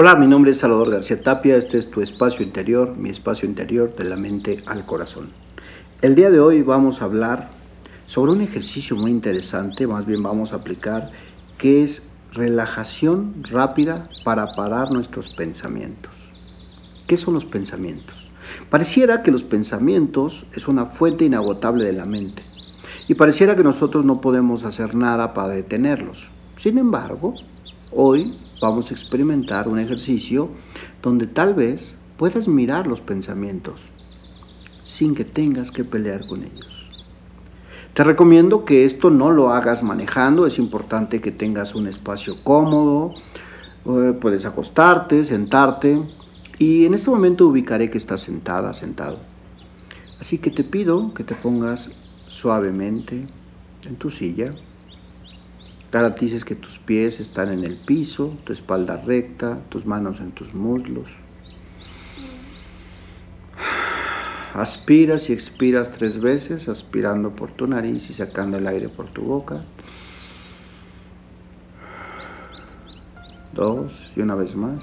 Hola, mi nombre es Salvador García Tapia, este es tu espacio interior, mi espacio interior de la mente al corazón. El día de hoy vamos a hablar sobre un ejercicio muy interesante, más bien vamos a aplicar, que es relajación rápida para parar nuestros pensamientos. ¿Qué son los pensamientos? Pareciera que los pensamientos es una fuente inagotable de la mente y pareciera que nosotros no podemos hacer nada para detenerlos. Sin embargo, hoy vamos a experimentar un ejercicio donde tal vez puedas mirar los pensamientos sin que tengas que pelear con ellos. Te recomiendo que esto no lo hagas manejando, es importante que tengas un espacio cómodo, eh, puedes acostarte, sentarte y en este momento ubicaré que estás sentada, sentado. Así que te pido que te pongas suavemente en tu silla. Garantices que tus pies están en el piso, tu espalda recta, tus manos en tus muslos. Aspiras y expiras tres veces, aspirando por tu nariz y sacando el aire por tu boca. Dos y una vez más.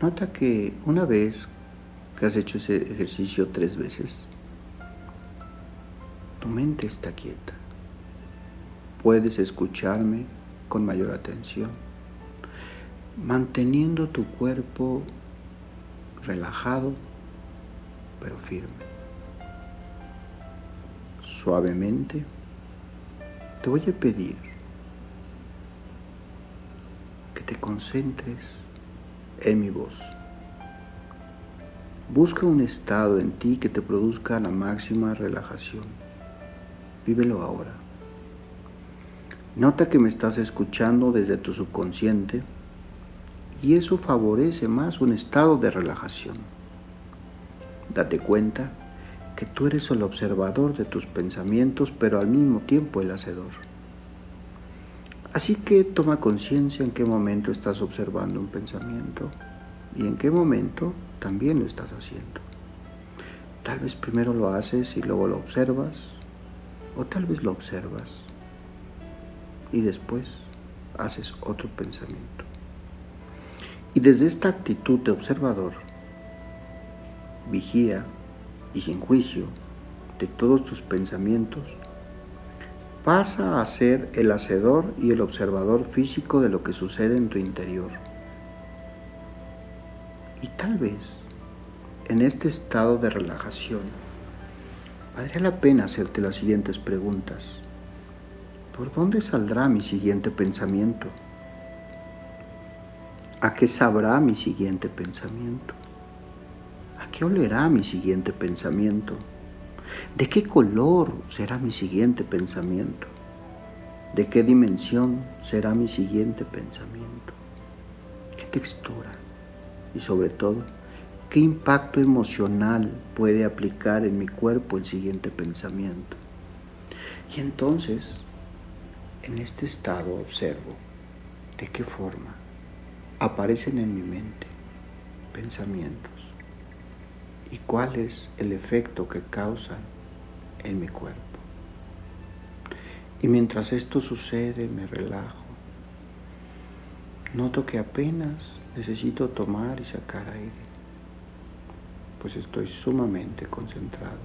Nota que una vez que has hecho ese ejercicio tres veces, tu mente está quieta. Puedes escucharme con mayor atención, manteniendo tu cuerpo relajado pero firme. Suavemente te voy a pedir que te concentres en mi voz. Busca un estado en ti que te produzca la máxima relajación. Vívelo ahora. Nota que me estás escuchando desde tu subconsciente y eso favorece más un estado de relajación. Date cuenta que tú eres el observador de tus pensamientos, pero al mismo tiempo el hacedor. Así que toma conciencia en qué momento estás observando un pensamiento y en qué momento también lo estás haciendo. Tal vez primero lo haces y luego lo observas, o tal vez lo observas y después haces otro pensamiento. Y desde esta actitud de observador, vigía y sin juicio de todos tus pensamientos, pasa a ser el hacedor y el observador físico de lo que sucede en tu interior. Y tal vez en este estado de relajación valdría la pena hacerte las siguientes preguntas. ¿Por dónde saldrá mi siguiente pensamiento? ¿A qué sabrá mi siguiente pensamiento? ¿A qué olerá mi siguiente pensamiento? ¿De qué color será mi siguiente pensamiento? ¿De qué dimensión será mi siguiente pensamiento? ¿Qué textura? Y sobre todo, ¿qué impacto emocional puede aplicar en mi cuerpo el siguiente pensamiento? Y entonces, en este estado observo de qué forma aparecen en mi mente pensamientos y cuál es el efecto que causan en mi cuerpo. Y mientras esto sucede me relajo. Noto que apenas necesito tomar y sacar aire, pues estoy sumamente concentrado.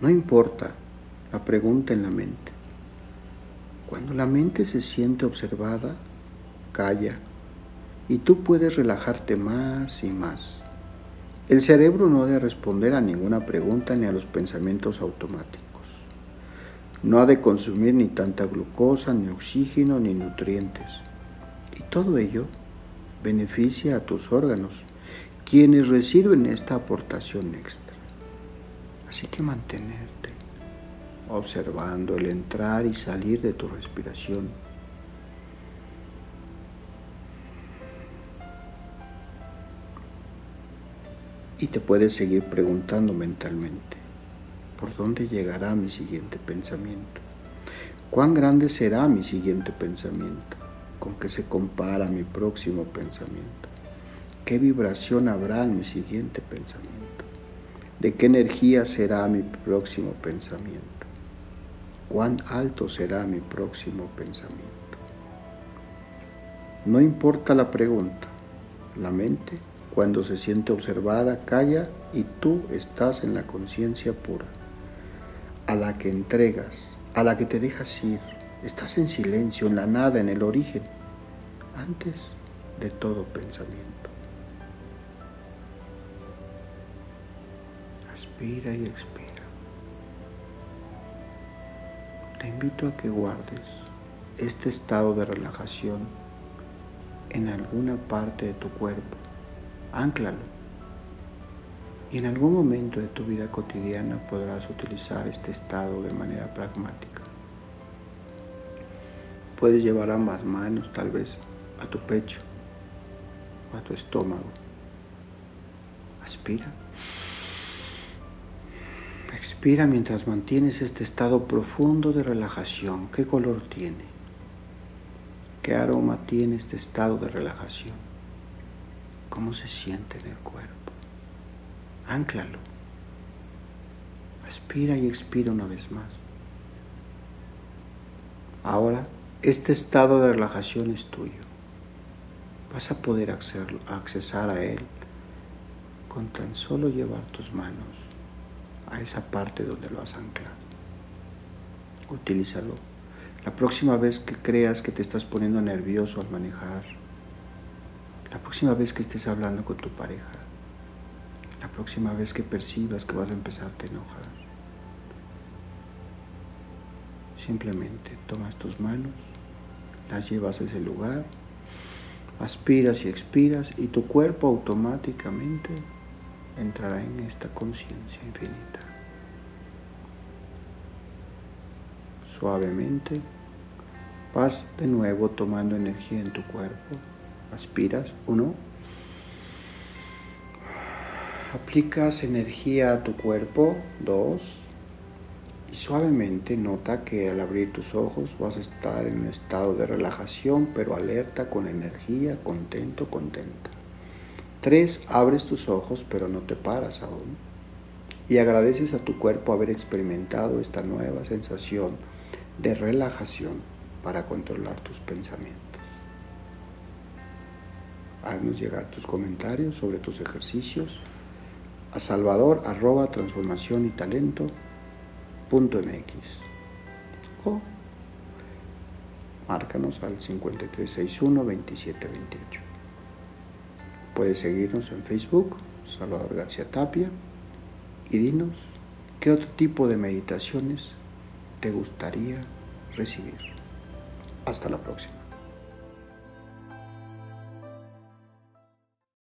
No importa la pregunta en la mente. Cuando la mente se siente observada, calla y tú puedes relajarte más y más. El cerebro no debe responder a ninguna pregunta ni a los pensamientos automáticos. No ha de consumir ni tanta glucosa, ni oxígeno, ni nutrientes. Y todo ello beneficia a tus órganos, quienes reciben esta aportación extra. Así que mantenerte observando el entrar y salir de tu respiración Y te puedes seguir preguntando mentalmente, ¿por dónde llegará mi siguiente pensamiento? ¿Cuán grande será mi siguiente pensamiento? ¿Con qué se compara mi próximo pensamiento? ¿Qué vibración habrá en mi siguiente pensamiento? ¿De qué energía será mi próximo pensamiento? cuán alto será mi próximo pensamiento. No importa la pregunta, la mente, cuando se siente observada, calla y tú estás en la conciencia pura, a la que entregas, a la que te dejas ir. Estás en silencio, en la nada, en el origen, antes de todo pensamiento. Aspira y expira. Te invito a que guardes este estado de relajación en alguna parte de tu cuerpo. Ánclalo. Y en algún momento de tu vida cotidiana podrás utilizar este estado de manera pragmática. Puedes llevar ambas manos tal vez a tu pecho o a tu estómago. Aspira. Expira mientras mantienes este estado profundo de relajación. ¿Qué color tiene? ¿Qué aroma tiene este estado de relajación? ¿Cómo se siente en el cuerpo? Ánclalo. Aspira y expira una vez más. Ahora, este estado de relajación es tuyo. Vas a poder accesar a él con tan solo llevar tus manos a esa parte donde lo has anclado. Utilízalo. La próxima vez que creas que te estás poniendo nervioso al manejar, la próxima vez que estés hablando con tu pareja, la próxima vez que percibas que vas a empezarte a enojar, simplemente tomas tus manos, las llevas a ese lugar, aspiras y expiras y tu cuerpo automáticamente entrará en esta conciencia infinita. Suavemente vas de nuevo tomando energía en tu cuerpo. Aspiras, uno. Aplicas energía a tu cuerpo, dos. Y suavemente nota que al abrir tus ojos vas a estar en un estado de relajación, pero alerta, con energía, contento, contenta. Tres, abres tus ojos pero no te paras aún y agradeces a tu cuerpo haber experimentado esta nueva sensación de relajación para controlar tus pensamientos. Haznos llegar tus comentarios sobre tus ejercicios a salvador arroba transformación y talento mx o márcanos al 5361 2728. Puedes seguirnos en Facebook, Salvador García Tapia, y dinos qué otro tipo de meditaciones te gustaría recibir. Hasta la próxima.